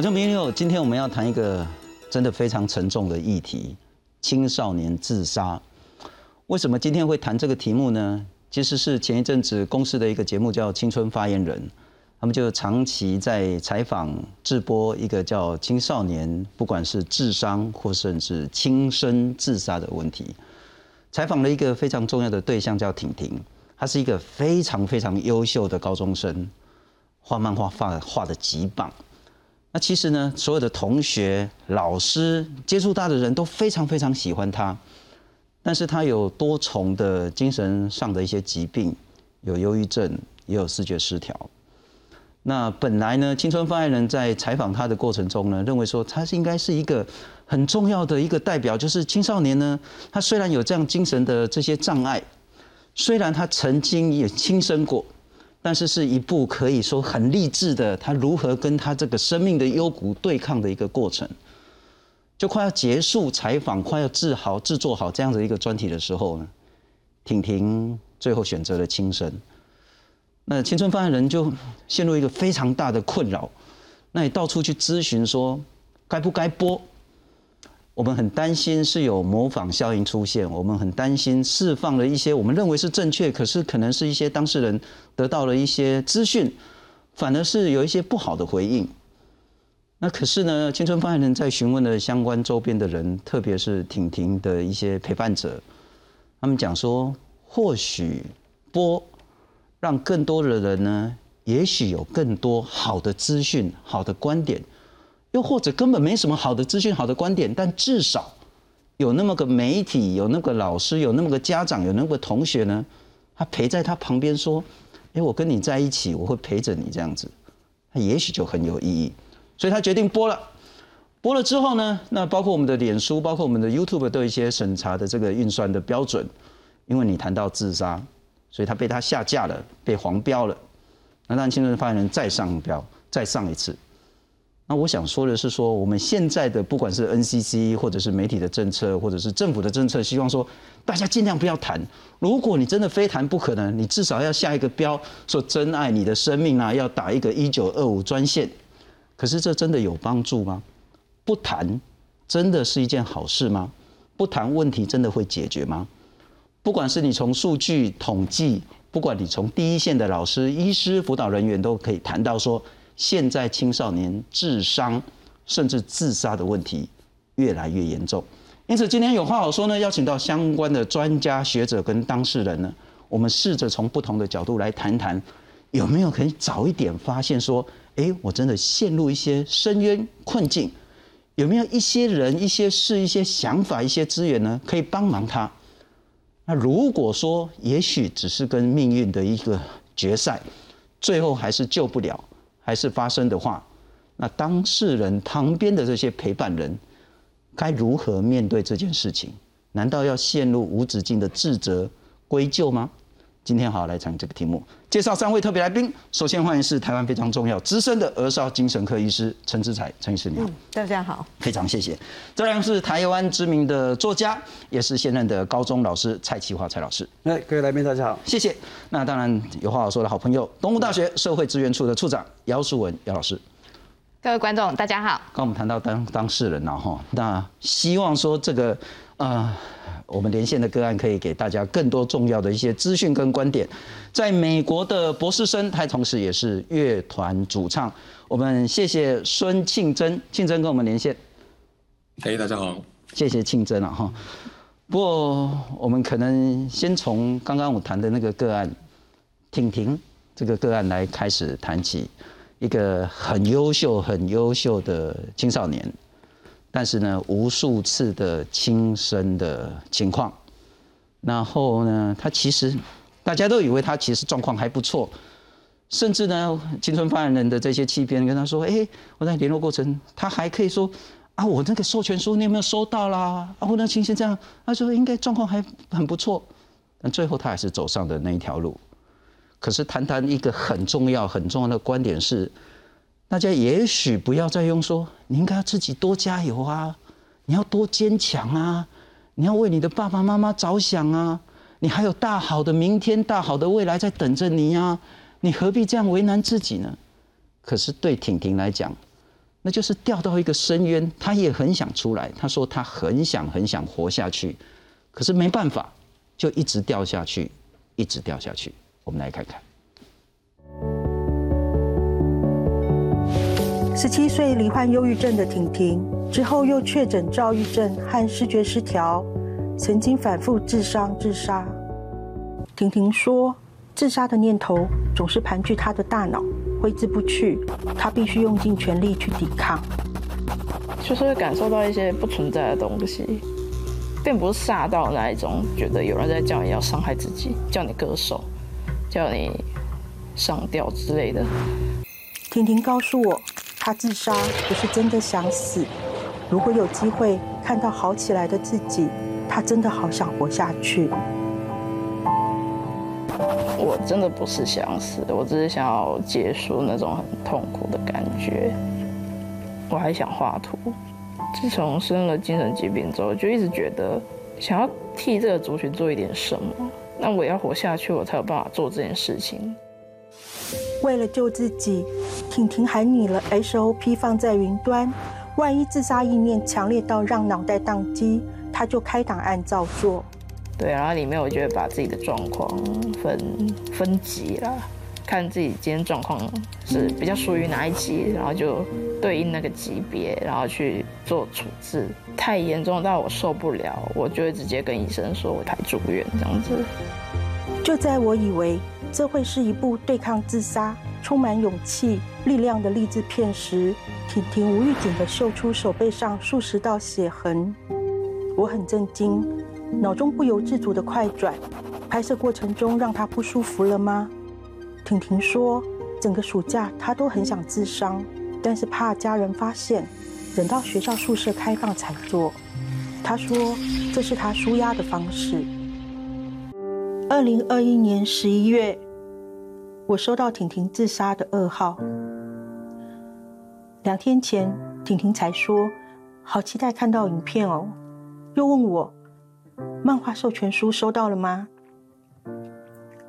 我叫明六，今天我们要谈一个真的非常沉重的议题——青少年自杀。为什么今天会谈这个题目呢？其实是前一阵子公司的一个节目叫《青春发言人》，他们就长期在采访、直播一个叫青少年，不管是智商或甚至轻生自杀的问题。采访了一个非常重要的对象叫婷婷，她是一个非常非常优秀的高中生，画漫画画画的极棒。那其实呢，所有的同学、老师接触他的人都非常非常喜欢他。但是他有多重的精神上的一些疾病，有忧郁症，也有视觉失调。那本来呢，青春发言人在采访他的过程中呢，认为说他是应该是一个很重要的一个代表，就是青少年呢，他虽然有这样精神的这些障碍，虽然他曾经也轻生过，但是是一部可以说很励志的，他如何跟他这个生命的幽谷对抗的一个过程。就快要结束采访，快要制好、制作好这样的一个专题的时候呢，婷婷最后选择了轻生。那青春发言人就陷入一个非常大的困扰，那也到处去咨询说该不该播。我们很担心是有模仿效应出现，我们很担心释放了一些我们认为是正确，可是可能是一些当事人得到了一些资讯，反而是有一些不好的回应。那可是呢，青春发言人在询问了相关周边的人，特别是婷婷的一些陪伴者，他们讲说，或许播让更多的人呢，也许有更多好的资讯、好的观点，又或者根本没什么好的资讯、好的观点，但至少有那么个媒体、有那么个老师、有那么个家长、有那么个同学呢，他陪在他旁边说：“哎，我跟你在一起，我会陪着你这样子。”他也许就很有意义。所以他决定播了，播了之后呢，那包括我们的脸书，包括我们的 YouTube 都有一些审查的这个运算的标准，因为你谈到自杀，所以他被他下架了，被黄标了。那让青春发言人再上标，再上一次。那我想说的是，说我们现在的不管是 NCC 或者是媒体的政策，或者是政府的政策，希望说大家尽量不要谈。如果你真的非谈不可呢，你至少要下一个标，说珍爱你的生命啊，要打一个一九二五专线。可是这真的有帮助吗？不谈，真的是一件好事吗？不谈问题真的会解决吗？不管是你从数据统计，不管你从第一线的老师、医师、辅导人员，都可以谈到说，现在青少年智商甚至自杀的问题越来越严重。因此，今天有话好说呢，邀请到相关的专家学者跟当事人呢，我们试着从不同的角度来谈谈，有没有可以早一点发现说。哎，我真的陷入一些深渊困境，有没有一些人、一些事、一些想法、一些资源呢，可以帮忙他？那如果说也许只是跟命运的一个决赛，最后还是救不了，还是发生的话，那当事人旁边的这些陪伴人，该如何面对这件事情？难道要陷入无止境的自责、归咎吗？今天好好来谈这个题目，介绍三位特别来宾。首先欢迎是台湾非常重要资深的儿少精神科医师陈志才，陈医师你好。大家好，非常谢谢。这位是台湾知名的作家，也是现任的高中老师蔡启华蔡老师。哎，各位来宾大家好，谢谢。那当然有话好说的好朋友，东吴大学社会资源处的处长姚淑文姚老师。各位观众大家好。刚我们谈到当当事人了哈，那希望说这个呃。我们连线的个案可以给大家更多重要的一些资讯跟观点。在美国的博士生，他同时也是乐团主唱。我们谢谢孙庆珍，庆珍跟我们连线。嘿，大家好。谢谢庆珍了哈。不过我们可能先从刚刚我谈的那个个案，婷婷这个个案来开始谈起，一个很优秀、很优秀的青少年。但是呢，无数次的轻生的情况，然后呢，他其实大家都以为他其实状况还不错，甚至呢，青春发言人的这些欺骗跟他说：“哎，我在联络过程，他还可以说啊，我那个授权书你有没有收到啦？啊，我那情形这样，他说应该状况还很不错，但最后他还是走上的那一条路。可是谈谈一个很重要很重要的观点是。”大家也许不要再用说，你应该要自己多加油啊，你要多坚强啊，你要为你的爸爸妈妈着想啊，你还有大好的明天、大好的未来在等着你呀，你何必这样为难自己呢？可是对婷婷来讲，那就是掉到一个深渊，她也很想出来。她说她很想很想活下去，可是没办法，就一直掉下去，一直掉下去。我们来看看。十七岁罹患忧郁症的婷婷，之后又确诊躁郁症和视觉失调，曾经反复自伤自杀。婷婷说，自杀的念头总是盘踞她的大脑。挥之不去，她必须用尽全力去抵抗。就是会感受到一些不存在的东西，并不是吓到那一种，觉得有人在叫你要伤害自己，叫你割手，叫你上吊之类的。婷婷告诉我，他自杀不是真的想死。如果有机会看到好起来的自己，他真的好想活下去。我真的不是想死，我只是想要结束那种很痛苦的感觉。我还想画图。自从生了精神疾病之后，就一直觉得想要替这个族群做一点什么。那我要活下去，我才有办法做这件事情。为了救自己，婷婷还拟了 SOP 放在云端，万一自杀意念强烈到让脑袋宕机，他就开档案照做。对，然后里面我就会把自己的状况分分级啦，看自己今天状况是比较属于哪一级，然后就对应那个级别，然后去做处置。太严重到我受不了，我就会直接跟医生说我排住院这样子。就在我以为这会是一部对抗自杀、充满勇气、力量的励志片时，婷婷无预警地秀出手背上数十道血痕，我很震惊。脑中不由自主的快转，拍摄过程中让她不舒服了吗？婷婷说，整个暑假她都很想自伤，但是怕家人发现，等到学校宿舍开放才做。她说，这是她舒压的方式。二零二一年十一月，我收到婷婷自杀的噩耗。两天前，婷婷才说，好期待看到影片哦，又问我。漫画授权书收到了吗？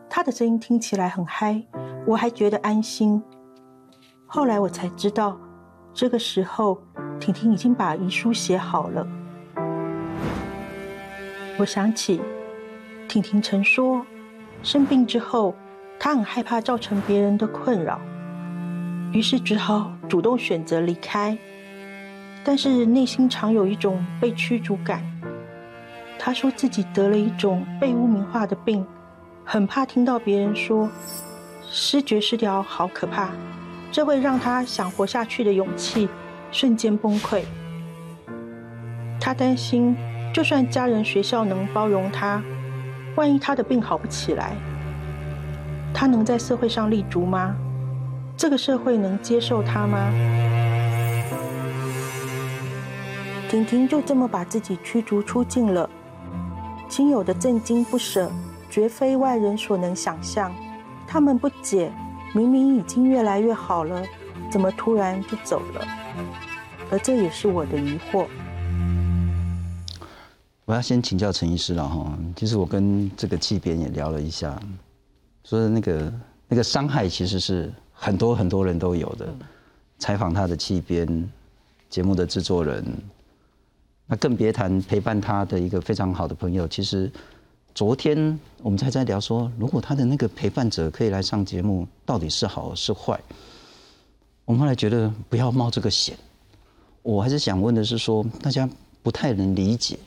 她的声音听起来很嗨，我还觉得安心。后来我才知道，这个时候婷婷已经把遗书写好了。我想起婷婷曾说，生病之后，她很害怕造成别人的困扰，于是只好主动选择离开，但是内心常有一种被驱逐感。她说自己得了一种被污名化的病，很怕听到别人说失觉失调好可怕，这会让她想活下去的勇气瞬间崩溃。她担心，就算家人、学校能包容他，万一他的病好不起来，他能在社会上立足吗？这个社会能接受他吗？婷婷就这么把自己驱逐出境了。亲友的震惊不舍，绝非外人所能想象。他们不解，明明已经越来越好了，怎么突然就走了？而这也是我的疑惑。我要先请教陈医师了哈。其实我跟这个纪编也聊了一下，说那个那个伤害其实是很多很多人都有的。采访他的纪编，节目的制作人。那更别谈陪伴他的一个非常好的朋友。其实，昨天我们才在聊说，如果他的那个陪伴者可以来上节目，到底是好是坏？我们后来觉得不要冒这个险。我还是想问的是说，大家不太能理解，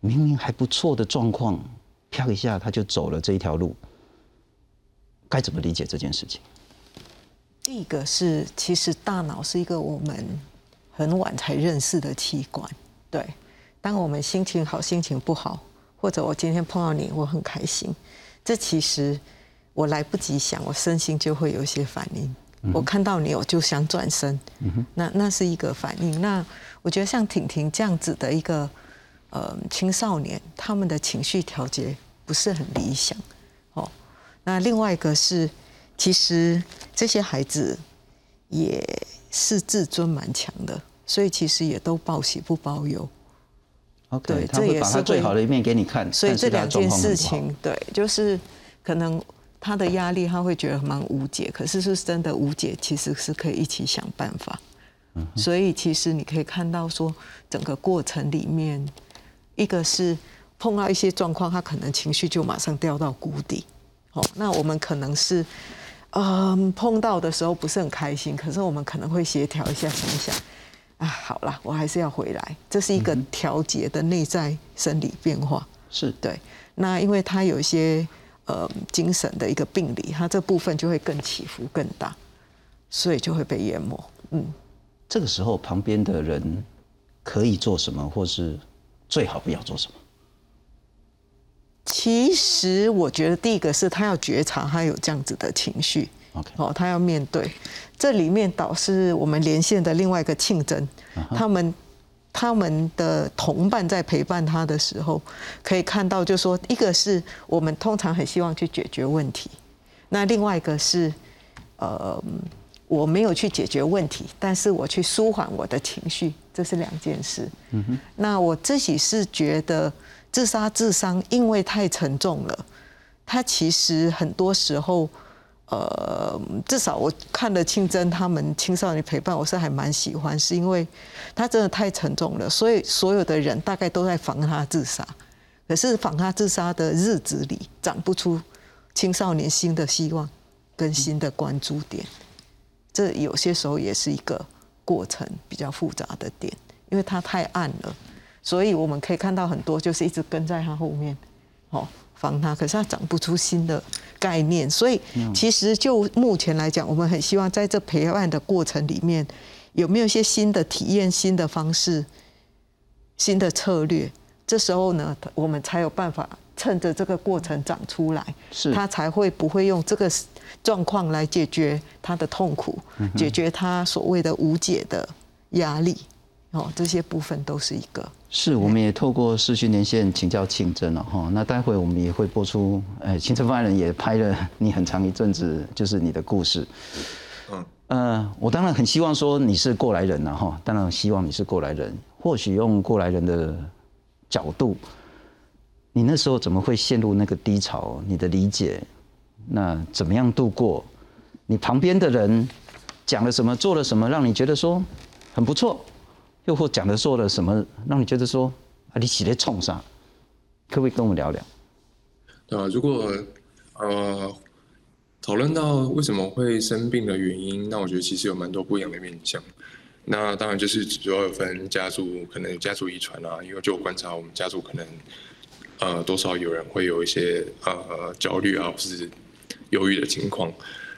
明明还不错的状况，飘一下他就走了这一条路，该怎么理解这件事情？第一个是，其实大脑是一个我们很晚才认识的器官。对，当我们心情好、心情不好，或者我今天碰到你，我很开心，这其实我来不及想，我身心就会有一些反应。我看到你，我就想转身，那那是一个反应。那我觉得像婷婷这样子的一个呃青少年，他们的情绪调节不是很理想。哦，那另外一个是，其实这些孩子也是自尊蛮强的。所以其实也都报喜不报忧。OK，他会把他最好的一面给你看。所以这两件事情，对，就是可能他的压力他会觉得蛮无解，可是是真的无解，其实是可以一起想办法。所以其实你可以看到说，整个过程里面，一个是碰到一些状况，他可能情绪就马上掉到谷底。哦，那我们可能是，嗯，碰到的时候不是很开心，可是我们可能会协调一下，想一想，啊，好了，我还是要回来，这是一个调节的内在生理变化。是对。那因为他有一些呃精神的一个病理，他这部分就会更起伏更大，所以就会被淹没。嗯，这个时候旁边的人可以做什么，或是最好不要做什么？其实我觉得第一个是他要觉察他有这样子的情绪，OK，哦，他要面对。这里面导师我们连线的另外一个庆真，他们他们的同伴在陪伴他的时候，可以看到，就说一个是我们通常很希望去解决问题，那另外一个是呃我没有去解决问题，但是我去舒缓我的情绪，这是两件事。嗯哼，那我自己是觉得。自杀自伤，因为太沉重了。他其实很多时候，呃，至少我看了清真他们青少年陪伴，我是还蛮喜欢，是因为他真的太沉重了，所以所有的人大概都在防他自杀。可是防他自杀的日子里，长不出青少年新的希望跟新的关注点。这有些时候也是一个过程比较复杂的点，因为它太暗了。所以我们可以看到很多，就是一直跟在他后面，哦，防他。可是他长不出新的概念，所以其实就目前来讲，我们很希望在这陪伴的过程里面，有没有一些新的体验、新的方式、新的策略？这时候呢，我们才有办法趁着这个过程长出来，是他才会不会用这个状况来解决他的痛苦，解决他所谓的无解的压力。哦，这些部分都是一个。是，我们也透过视讯连线请教庆真了哈。那待会我们也会播出，呃，清真发言人也拍了你很长一阵子，就是你的故事。嗯，呃，我当然很希望说你是过来人了哈，当然希望你是过来人。或许用过来人的角度，你那时候怎么会陷入那个低潮？你的理解，那怎么样度过？你旁边的人讲了什么，做了什么，让你觉得说很不错？又或讲的做了什么，让你觉得说啊，你起来冲上，可不可以跟我们聊聊？对啊，如果呃讨论到为什么会生病的原因，那我觉得其实有蛮多不一样的面向。那当然就是主要分家族，可能家族遗传啊，因为就我观察，我们家族可能呃多少有人会有一些呃焦虑啊，或是忧郁的情况。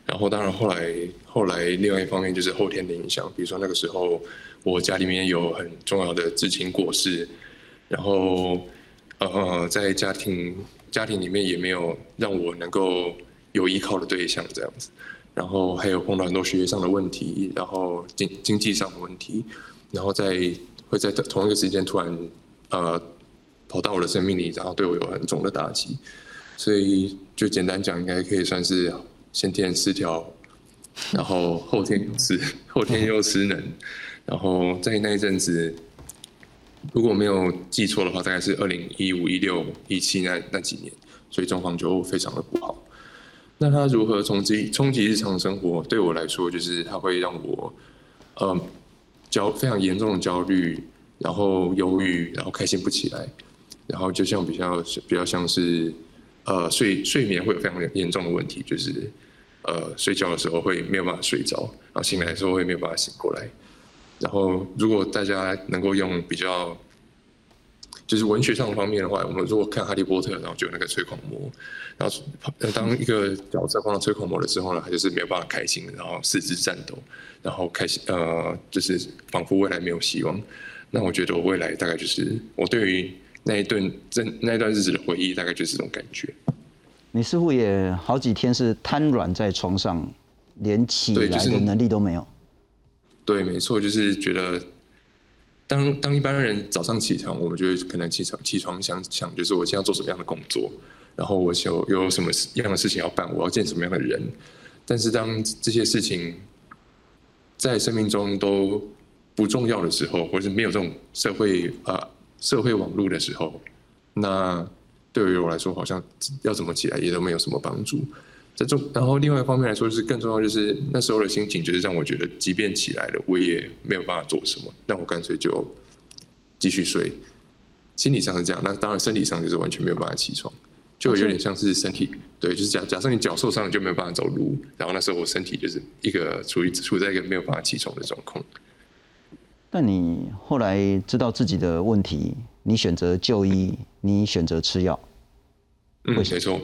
然后当然后来后来另外一方面就是后天的影响，比如说那个时候。我家里面有很重要的至亲过世，然后呃，在家庭家庭里面也没有让我能够有依靠的对象这样子，然后还有碰到很多学业上的问题，然后经经济上的问题，然后在会在同一个时间突然呃跑到我的生命里，然后对我有很重的打击，所以就简单讲，应该可以算是先天失调，然后后天又失 后天又失能。然后在那一阵子，如果没有记错的话，大概是二零一五、一六、一七那那几年，所以状况就非常的不好。那他如何冲击冲击日常生活？对我来说，就是他会让我，呃，焦非常严重的焦虑，然后忧郁，然后开心不起来，然后就像比较比较像是，呃，睡睡眠会有非常严重的问题，就是呃，睡觉的时候会没有办法睡着，然后醒来的时候会没有办法醒过来。然后，如果大家能够用比较，就是文学上方面的话，我们如果看《哈利波特》，然后就有那个催狂魔，然后当一个角色碰到催狂魔的时候呢，他就是没有办法开心，然后四肢颤抖，然后开心呃，就是仿佛未来没有希望。那我觉得我未来大概就是我对于那一顿这那段日子的回忆，大概就是这种感觉。你似乎也好几天是瘫软在床上，连起来的能力都没有。对，没错，就是觉得，当当一般人早上起床，我们就会可能起床起床想想，就是我今天要做什么样的工作，然后我有有什么样的事情要办，我要见什么样的人。但是当这些事情在生命中都不重要的时候，或是没有这种社会啊社会网络的时候，那对于我来说，好像要怎么起来也都没有什么帮助。这重，然后另外一方面来说，就是更重要，就是那时候的心情，就是让我觉得，即便起来了，我也没有办法做什么，那我干脆就继续睡。心理上是这样，那当然身体上就是完全没有办法起床，就有点像是身体，对，就是假假设你脚受伤了就没有办法走路，然后那时候我身体就是一个处于处在一个没有办法起床的状况。但你后来知道自己的问题，你选择就医，你选择吃药，嗯，没错。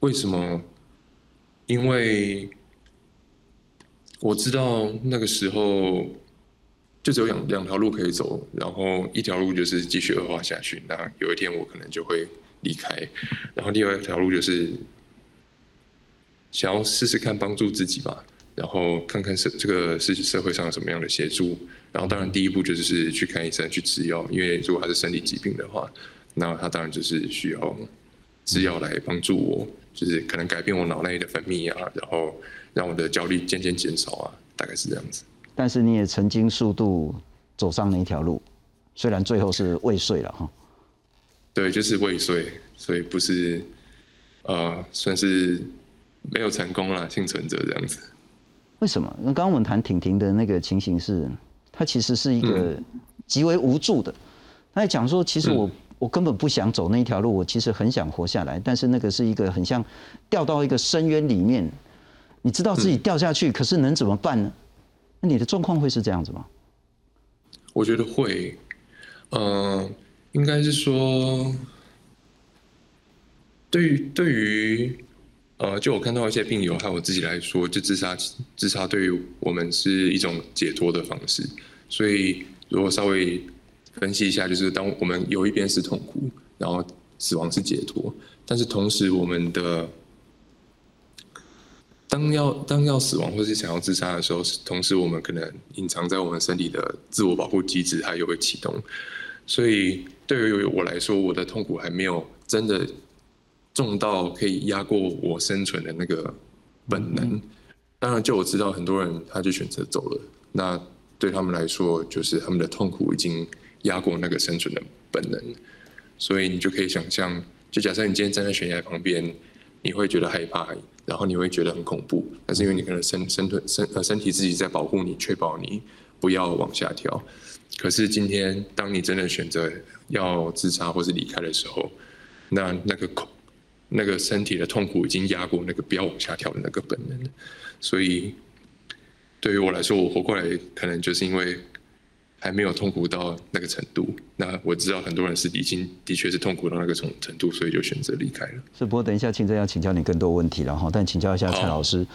为什么？因为我知道那个时候就只有两两条路可以走，然后一条路就是继续恶化下去，那有一天我可能就会离开，然后另外一条路就是想要试试看帮助自己吧，然后看看社这个是社会上有什么样的协助，然后当然第一步就是去看医生去吃药，因为如果他是生理疾病的话，那他当然就是需要吃药来帮助我。就是可能改变我脑内的分泌啊，然后让我的焦虑渐渐减少啊，大概是这样子。但是你也曾经速度走上那一条路，虽然最后是未遂了哈。对，就是未遂，所以不是呃，算是没有成功啦，幸存者这样子。为什么？那刚刚我们谈婷婷的那个情形是，她其实是一个极为无助的。她在讲说，其实我。我根本不想走那一条路，我其实很想活下来，但是那个是一个很像掉到一个深渊里面，你知道自己掉下去，可是能怎么办呢？那你的状况会是这样子吗？我觉得会，嗯，应该是说，对于对于呃，就我看到一些病友还有我自己来说，就自杀自杀对于我们是一种解脱的方式，所以如果稍微。分析一下，就是当我们有一边是痛苦，然后死亡是解脱，但是同时我们的当要当要死亡或是想要自杀的时候，同时我们可能隐藏在我们身体的自我保护机制它又会启动，所以对于我来说，我的痛苦还没有真的重到可以压过我生存的那个本能。当然，就我知道很多人他就选择走了，那对他们来说，就是他们的痛苦已经。压过那个生存的本能，所以你就可以想象，就假设你今天站在悬崖旁边，你会觉得害怕，然后你会觉得很恐怖，但是因为你可能身身体身呃身体自己在保护你，确保你不要往下跳。可是今天，当你真的选择要自杀或是离开的时候，那那个恐那个身体的痛苦已经压过那个不要往下跳的那个本能，所以对于我来说，我活过来可能就是因为。还没有痛苦到那个程度，那我知道很多人是已经的确是痛苦到那个程程度，所以就选择离开了。是，不过等一下清真要请教你更多问题了哈，但请教一下蔡老师，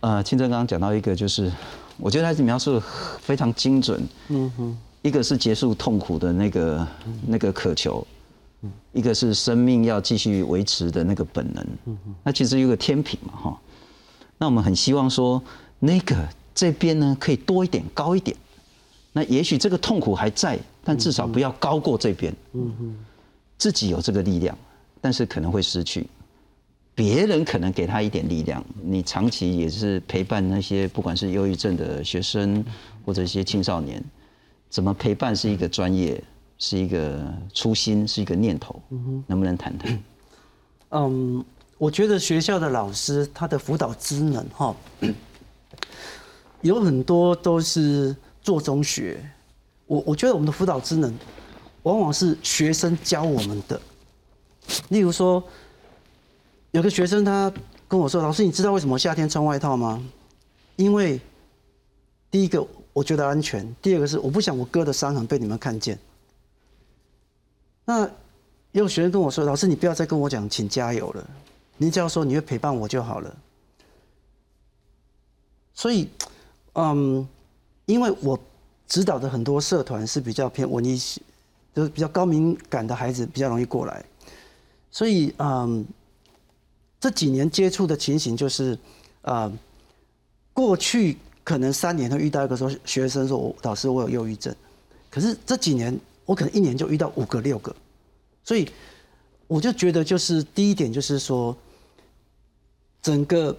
呃，清真刚刚讲到一个，就是我觉得他是描述非常精准，嗯哼，一个是结束痛苦的那个那个渴求，一个是生命要继续维持的那个本能，那其实有个天平嘛哈，那我们很希望说那个这边呢可以多一点高一点。那也许这个痛苦还在，但至少不要高过这边。嗯哼，自己有这个力量，但是可能会失去。别人可能给他一点力量，你长期也是陪伴那些不管是忧郁症的学生或者一些青少年，怎么陪伴是一个专业，是一个初心，是一个念头。嗯哼，能不能谈谈？嗯，我觉得学校的老师他的辅导职能哈，有很多都是。做中学，我我觉得我们的辅导职能，往往是学生教我们的。例如说，有个学生他跟我说：“老师，你知道为什么夏天穿外套吗？因为第一个我觉得安全，第二个是我不想我哥的伤痕被你们看见。”那也有学生跟我说：“老师，你不要再跟我讲请加油了，你只要说你会陪伴我就好了。”所以，嗯。因为我指导的很多社团是比较偏文艺系，就是比较高敏感的孩子比较容易过来，所以嗯，这几年接触的情形就是，呃，过去可能三年都遇到一个说学生说我老师我有忧郁症，可是这几年我可能一年就遇到五个六个，所以我就觉得就是第一点就是说，整个。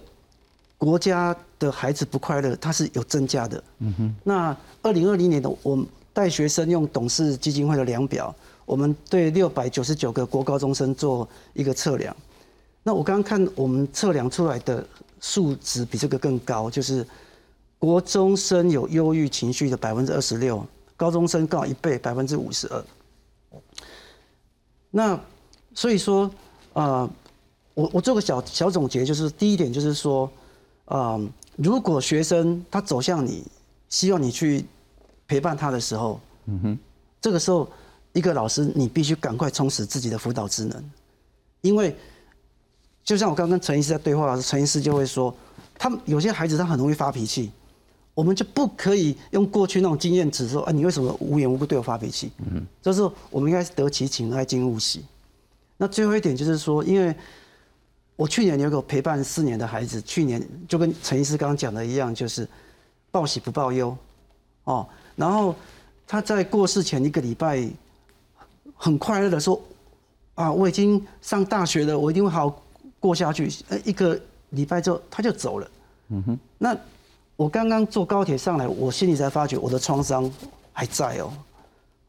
国家的孩子不快乐，它是有增加的。嗯哼。那二零二零年的我带学生用董事基金会的量表，我们对六百九十九个国高中生做一个测量。那我刚刚看我们测量出来的数值比这个更高，就是国中生有忧郁情绪的百分之二十六，高中生高一倍，百分之五十二。那所以说，呃，我我做个小小总结，就是第一点就是说，啊，如果学生他走向你，希望你去陪伴他的时候，嗯哼，这个时候一个老师你必须赶快充实自己的辅导职能，因为就像我刚跟陈医师在对话，陈医师就会说，他们有些孩子他很容易发脾气，我们就不可以用过去那种经验值说，啊，你为什么无缘无故对我发脾气？嗯，就是我们应该是得其情，爱敬勿喜。那最后一点就是说，因为我去年有个陪伴四年的孩子，去年就跟陈医师刚刚讲的一样，就是报喜不报忧，哦，然后他在过世前一个礼拜，很快乐的说，啊，我已经上大学了，我一定会好好过下去。呃，一个礼拜之后他就走了。嗯哼。那我刚刚坐高铁上来，我心里才发觉我的创伤还在哦，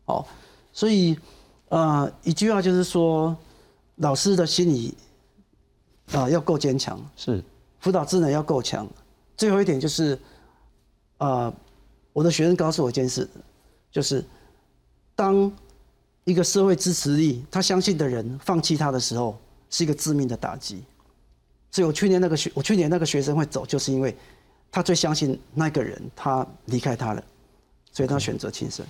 好，所以呃，一句话就是说。老师的心理啊要够坚强，是辅导智能要够强。最后一点就是，啊，我的学生告诉我一件事，就是当一个社会支持力他相信的人放弃他的时候，是一个致命的打击。所以我去年那个学，我去年那个学生会走，就是因为他最相信那个人，他离开他了，所以他选择轻生。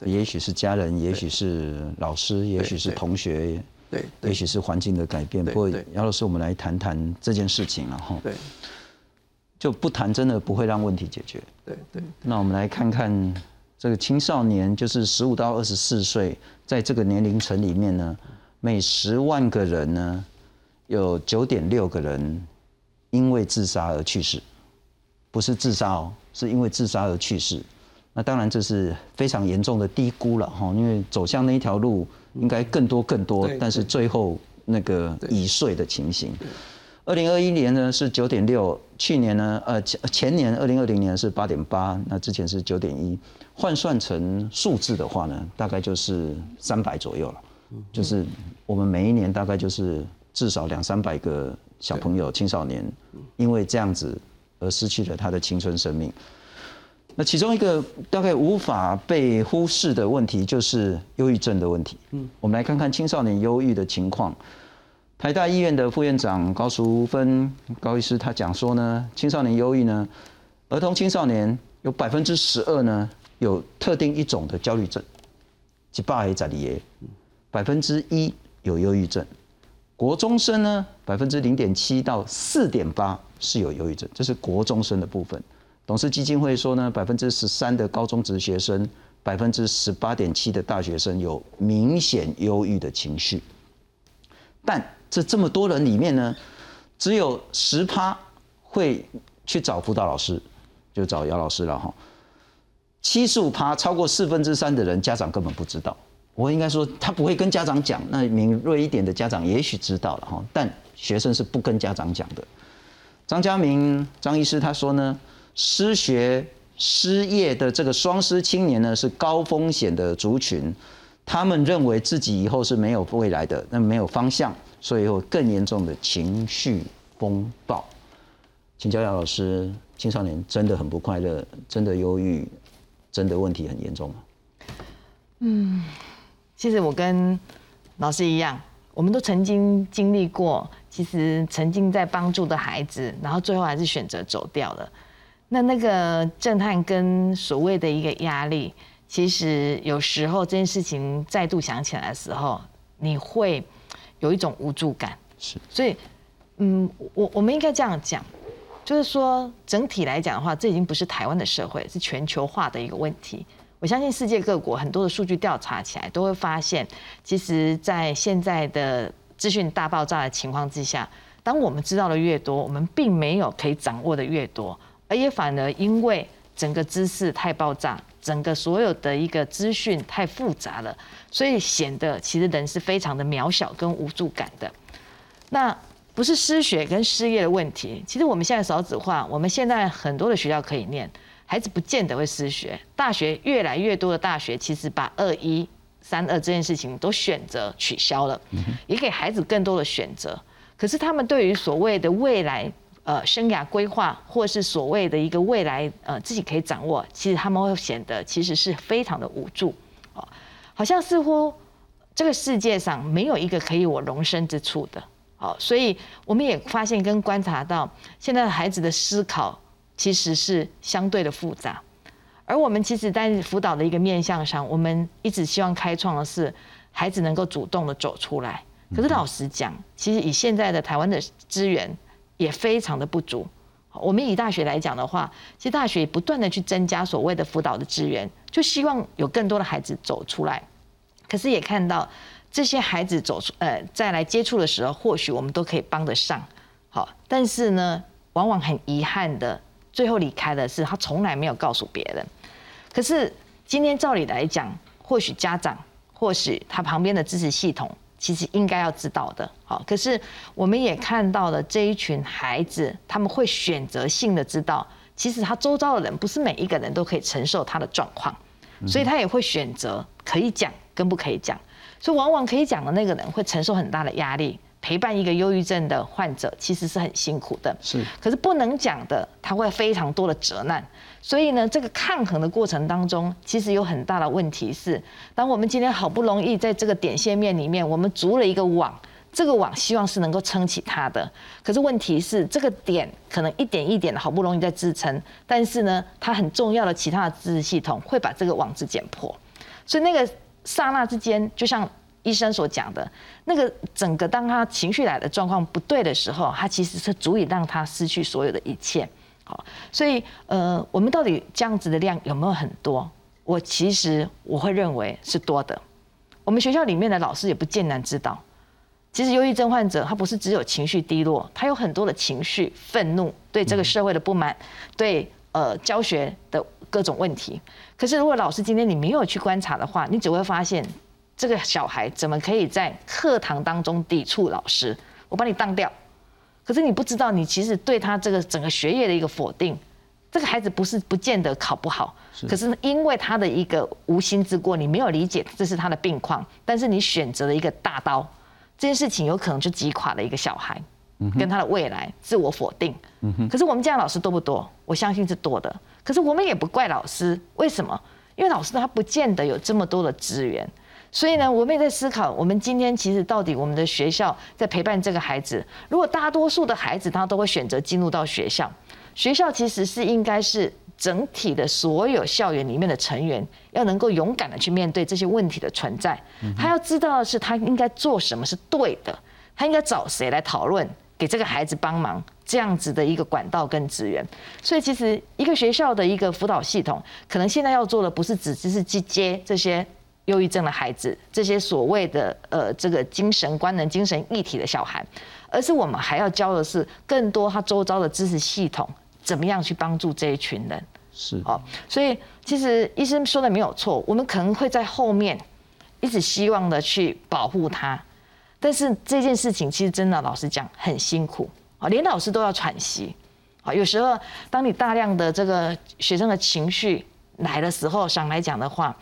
也许是家人，也许是老师，也许是同学。对，也许是环境的改变。不过姚老师，我们来谈谈这件事情了哈。对，就不谈，真的不会让问题解决。对对。那我们来看看这个青少年，就是十五到二十四岁，在这个年龄层里面呢，每十万个人呢，有九点六个人因为自杀而去世，不是自杀哦，是因为自杀而去世。那当然这是非常严重的低估了哈，因为走向那一条路。应该更多更多，但是最后那个已碎的情形。二零二一年呢是九点六，去年呢呃前前年二零二零年是八点八，那之前是九点一，换算成数字的话呢，大概就是三百左右了。就是我们每一年大概就是至少两三百个小朋友青少年，因为这样子而失去了他的青春生命。那其中一个大概无法被忽视的问题，就是忧郁症的问题。嗯，我们来看看青少年忧郁的情况。台大医院的副院长高淑芬高医师他讲说呢，青少年忧郁呢，儿童青少年有百分之十二呢有特定一种的焦虑症，即八 A 在里耶，百分之一有忧郁症。国中生呢，百分之零点七到四点八是有忧郁症，这是国中生的部分。董事基金会说呢，百分之十三的高中职学生，百分之十八点七的大学生有明显忧郁的情绪。但这这么多人里面呢，只有十趴会去找辅导老师，就找姚老师了哈。七十五趴，超过四分之三的人，家长根本不知道。我应该说，他不会跟家长讲。那敏锐一点的家长也许知道了哈，但学生是不跟家长讲的。张家明张医师他说呢。失学、失业的这个双失青年呢，是高风险的族群，他们认为自己以后是没有未来的，那没有方向，所以有更严重的情绪风暴。请教姚老师，青少年真的很不快乐，真的忧郁，真的问题很严重吗？嗯，其实我跟老师一样，我们都曾经经历过，其实曾经在帮助的孩子，然后最后还是选择走掉了。那那个震撼跟所谓的一个压力，其实有时候这件事情再度想起来的时候，你会有一种无助感。是，所以，嗯，我我们应该这样讲，就是说整体来讲的话，这已经不是台湾的社会，是全球化的一个问题。我相信世界各国很多的数据调查起来，都会发现，其实，在现在的资讯大爆炸的情况之下，当我们知道的越多，我们并没有可以掌握的越多。而也反而因为整个知识太爆炸，整个所有的一个资讯太复杂了，所以显得其实人是非常的渺小跟无助感的。那不是失学跟失业的问题，其实我们现在少子化，我们现在很多的学校可以念，孩子不见得会失学。大学越来越多的大学其实把二一三二这件事情都选择取消了，也给孩子更多的选择。可是他们对于所谓的未来呃生涯规划，或是所谓的一个未来呃自己可以掌握，其实他们会显得其实是非常的无助哦，好像似乎这个世界上没有一个可以我容身之处的。好，所以我们也发现跟观察到，现在的孩子的思考其实是相对的复杂，而我们其实在辅导的一个面向上，我们一直希望开创的是孩子能够主动的走出来。可是老实讲，其实以现在的台湾的资源也非常的不足。我们以大学来讲的话，其实大学不断的去增加所谓的辅导的资源，就希望有更多的孩子走出来。可是也看到。这些孩子走出，呃，再来接触的时候，或许我们都可以帮得上，好，但是呢，往往很遗憾的，最后离开的是他从来没有告诉别人。可是今天照理来讲，或许家长，或许他旁边的支持系统，其实应该要知道的，好。可是我们也看到了这一群孩子，他们会选择性的知道，其实他周遭的人不是每一个人都可以承受他的状况，所以他也会选择可以讲跟不可以讲。所以，往往可以讲的那个人会承受很大的压力，陪伴一个忧郁症的患者其实是很辛苦的。是，可是不能讲的，他会非常多的责难。所以呢，这个抗衡的过程当中，其实有很大的问题是，当我们今天好不容易在这个点线面里面，我们筑了一个网，这个网希望是能够撑起它的。可是问题是，这个点可能一点一点的好不容易在支撑，但是呢，它很重要的其他的支持系统会把这个网子剪破。所以那个。刹那之间，就像医生所讲的，那个整个当他情绪来的状况不对的时候，他其实是足以让他失去所有的一切。好，所以呃，我们到底这样子的量有没有很多？我其实我会认为是多的。我们学校里面的老师也不见难知道，其实忧郁症患者他不是只有情绪低落，他有很多的情绪，愤怒，对这个社会的不满，对呃教学的。各种问题，可是如果老师今天你没有去观察的话，你只会发现这个小孩怎么可以在课堂当中抵触老师？我把你当掉，可是你不知道，你其实对他这个整个学业的一个否定。这个孩子不是不见得考不好，可是因为他的一个无心之过，你没有理解这是他的病况，但是你选择了一个大刀，这件事情有可能就击垮了一个小孩，跟他的未来自我否定。可是我们这样老师多不多？我相信是多的。可是我们也不怪老师，为什么？因为老师他不见得有这么多的资源，所以呢，我们也在思考，我们今天其实到底我们的学校在陪伴这个孩子。如果大多数的孩子他都会选择进入到学校，学校其实是应该是整体的所有校园里面的成员要能够勇敢的去面对这些问题的存在。他要知道的是，他应该做什么是对的，他应该找谁来讨论，给这个孩子帮忙。这样子的一个管道跟资源，所以其实一个学校的一个辅导系统，可能现在要做的不是只只是去接这些忧郁症的孩子，这些所谓的呃这个精神官能、精神异体的小孩，而是我们还要教的是更多他周遭的知识系统，怎么样去帮助这一群人。是哦，所以其实医生说的没有错，我们可能会在后面一直希望的去保护他，但是这件事情其实真的老实讲很辛苦。啊，连老师都要喘息，啊，有时候当你大量的这个学生的情绪来的时候，想来讲的话，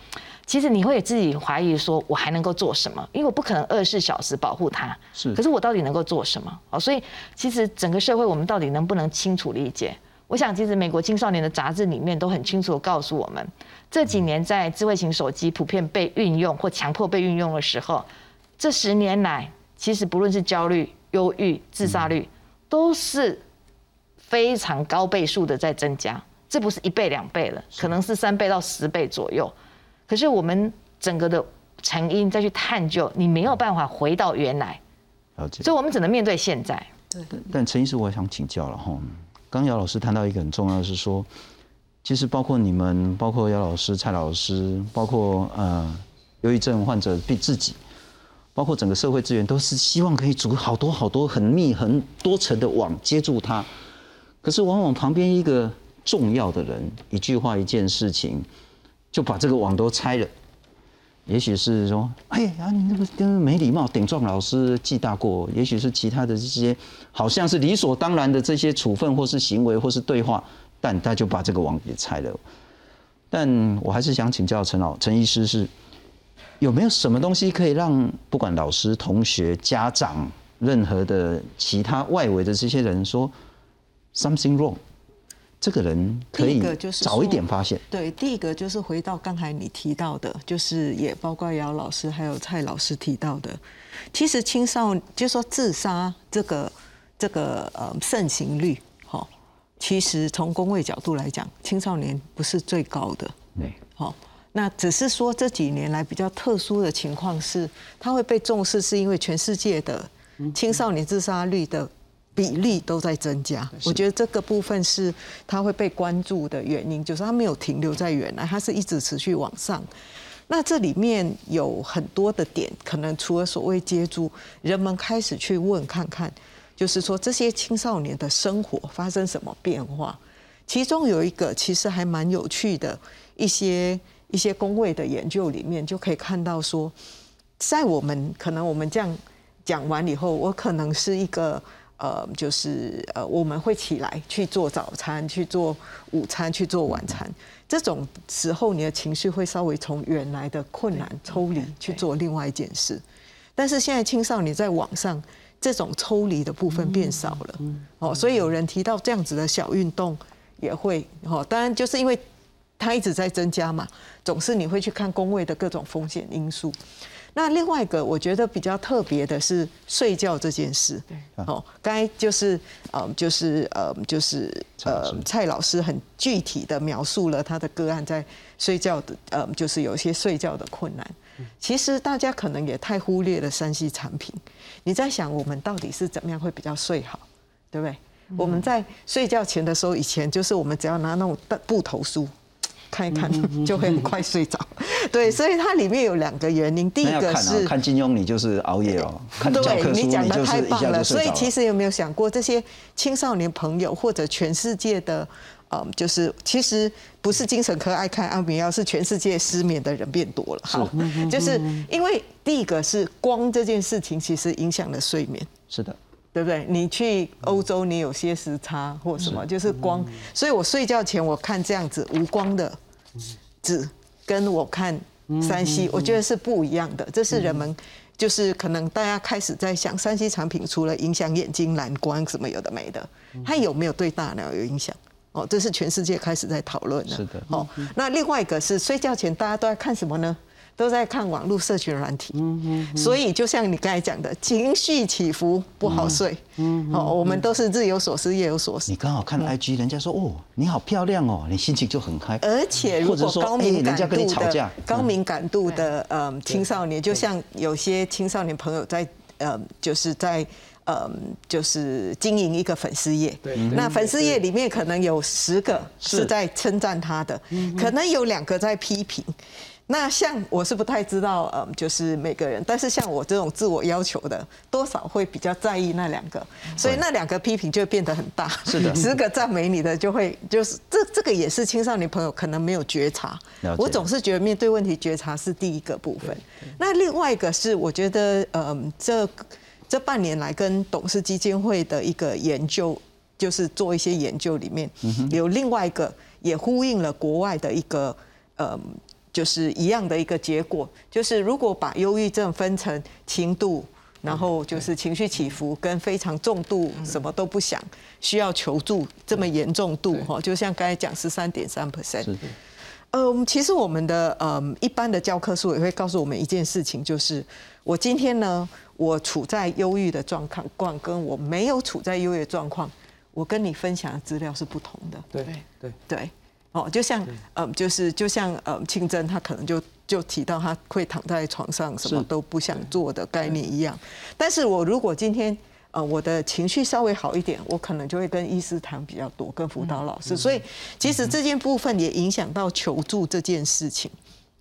其实你会自己怀疑说，我还能够做什么？因为我不可能二十四小时保护他，是。可是我到底能够做什么？哦，所以其实整个社会我们到底能不能清楚理解？我想，其实美国青少年的杂志里面都很清楚的告诉我们，这几年在智慧型手机普遍被运用或强迫被运用的时候，这十年来，其实不论是焦虑、忧郁、自杀率。都是非常高倍数的在增加，这不是一倍两倍了，可能是三倍到十倍左右。可是我们整个的成因再去探究，你没有办法回到原来，了解。所以我们只能面对现在。对。但陈医师，我想请教了哈。刚姚老师谈到一个很重要的是说，其实包括你们，包括姚老师、蔡老师，包括呃忧郁症患者对自己。包括整个社会资源都是希望可以组好多好多很密很多层的网接住它，可是往往旁边一个重要的人一句话一件事情就把这个网都拆了。也许是说，哎呀，你那个跟没礼貌顶撞老师记大过；也许是其他的这些好像是理所当然的这些处分或是行为或是对话，但他就把这个网给拆了。但我还是想请教陈老陈医师是。有没有什么东西可以让不管老师、同学、家长任何的其他外围的这些人说 something wrong，这个人可以早一点发现。对，第一个就是回到刚才你提到的，就是也包括姚老师还有蔡老师提到的，其实青少就说自杀这个这个呃盛行率，哈，其实从工位角度来讲，青少年不是最高的，对，好，那只是说这几年来比较特殊的情况是，它会被重视，是因为全世界的青少年自杀率的比例都在增加。我觉得这个部分是它会被关注的原因，就是它没有停留在原来，它是一直持续往上。那这里面有很多的点，可能除了所谓接触，人们开始去问看看，就是说这些青少年的生活发生什么变化。其中有一个其实还蛮有趣的一些一些工位的研究里面，就可以看到说，在我们可能我们这样讲完以后，我可能是一个呃，就是呃，我们会起来去做早餐、去做午餐、去做晚餐，这种时候你的情绪会稍微从原来的困难抽离去做另外一件事。但是现在青少年在网上这种抽离的部分变少了，哦，所以有人提到这样子的小运动也会，哦，当然就是因为它一直在增加嘛，总是你会去看工位的各种风险因素。那另外一个我觉得比较特别的是睡觉这件事，对哦，刚才就是呃就是呃就是呃蔡老师很具体的描述了他的个案在睡觉的呃就是有一些睡觉的困难。其实大家可能也太忽略了山西产品。你在想我们到底是怎么样会比较睡好，对不对？我们在睡觉前的时候，以前就是我们只要拿那种布头书看一看，就会很快睡着。对，所以它里面有两个原因，第一个是啊，看金庸你就是熬夜哦，看教科对书你讲的太棒了。所以其实有没有想过，这些青少年朋友或者全世界的，嗯，就是其实不是精神科爱看安眠药，是全世界失眠的人变多了。好，就是因为第一个是光这件事情，其实影响了睡眠。是的，对不对？你去欧洲，你有些时差或什么，就是光。所以我睡觉前我看这样子无光的纸，跟我看山西，我觉得是不一样的。这是人们就是可能大家开始在想，山西产品除了影响眼睛蓝光什么有的没的，它有没有对大脑有影响？哦，这是全世界开始在讨论的。是的哦，那另外一个是睡觉前大家都在看什么呢？都在看网络社群软体，所以就像你刚才讲的，情绪起伏不好睡。嗯哦，我们都是日有所思夜有所思。你。刚好看嗯 IG，人家说哦你好漂亮哦，你心情就很嗨。而且如果或者说高敏感哎人家跟你度的吵架。高嗯敏感度的嗯。青少年，就像有些青少年朋友在嗯就是在嗯就是经营一个粉丝页，对。那粉丝页里面可能有十个是在称赞他的，可能有两个在批评。那像我是不太知道，嗯，就是每个人，但是像我这种自我要求的，多少会比较在意那两个，所以那两个批评就会变得很大。是的。十个赞美你的就会就是这这个也是青少年朋友可能没有觉察。我总是觉得面对问题觉察是第一个部分，那另外一个是我觉得，嗯，这这半年来跟董事基金会的一个研究，就是做一些研究里面，有另外一个也呼应了国外的一个，嗯。就是一样的一个结果，就是如果把忧郁症分成轻度，然后就是情绪起伏跟非常重度，什么都不想，需要求助这么严重度哈，就像刚才讲十三点三 percent，嗯，其实我们的嗯一般的教科书也会告诉我们一件事情，就是我今天呢，我处在忧郁的状况，跟我没有处在忧郁的状况，我跟你分享的资料是不同的。对对。对，哦，就像嗯，就是就像嗯，清真他可能就就提到他会躺在床上，什么都不想做的概念一样。但是我如果今天呃我的情绪稍微好一点，我可能就会跟医师谈比较多，跟辅导老师。所以其实这件部分也影响到求助这件事情。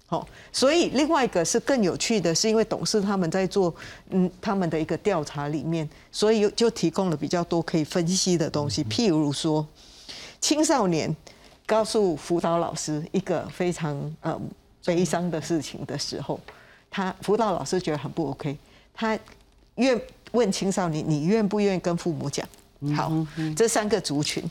好，所以另外一个是更有趣的，是因为董事他们在做嗯他们的一个调查里面，所以就提供了比较多可以分析的东西，譬如说青少年告诉辅导老师一个非常呃悲伤的事情的时候，他辅导老师觉得很不 OK，他愿问青少年你愿不愿意跟父母讲？好，这三个族群。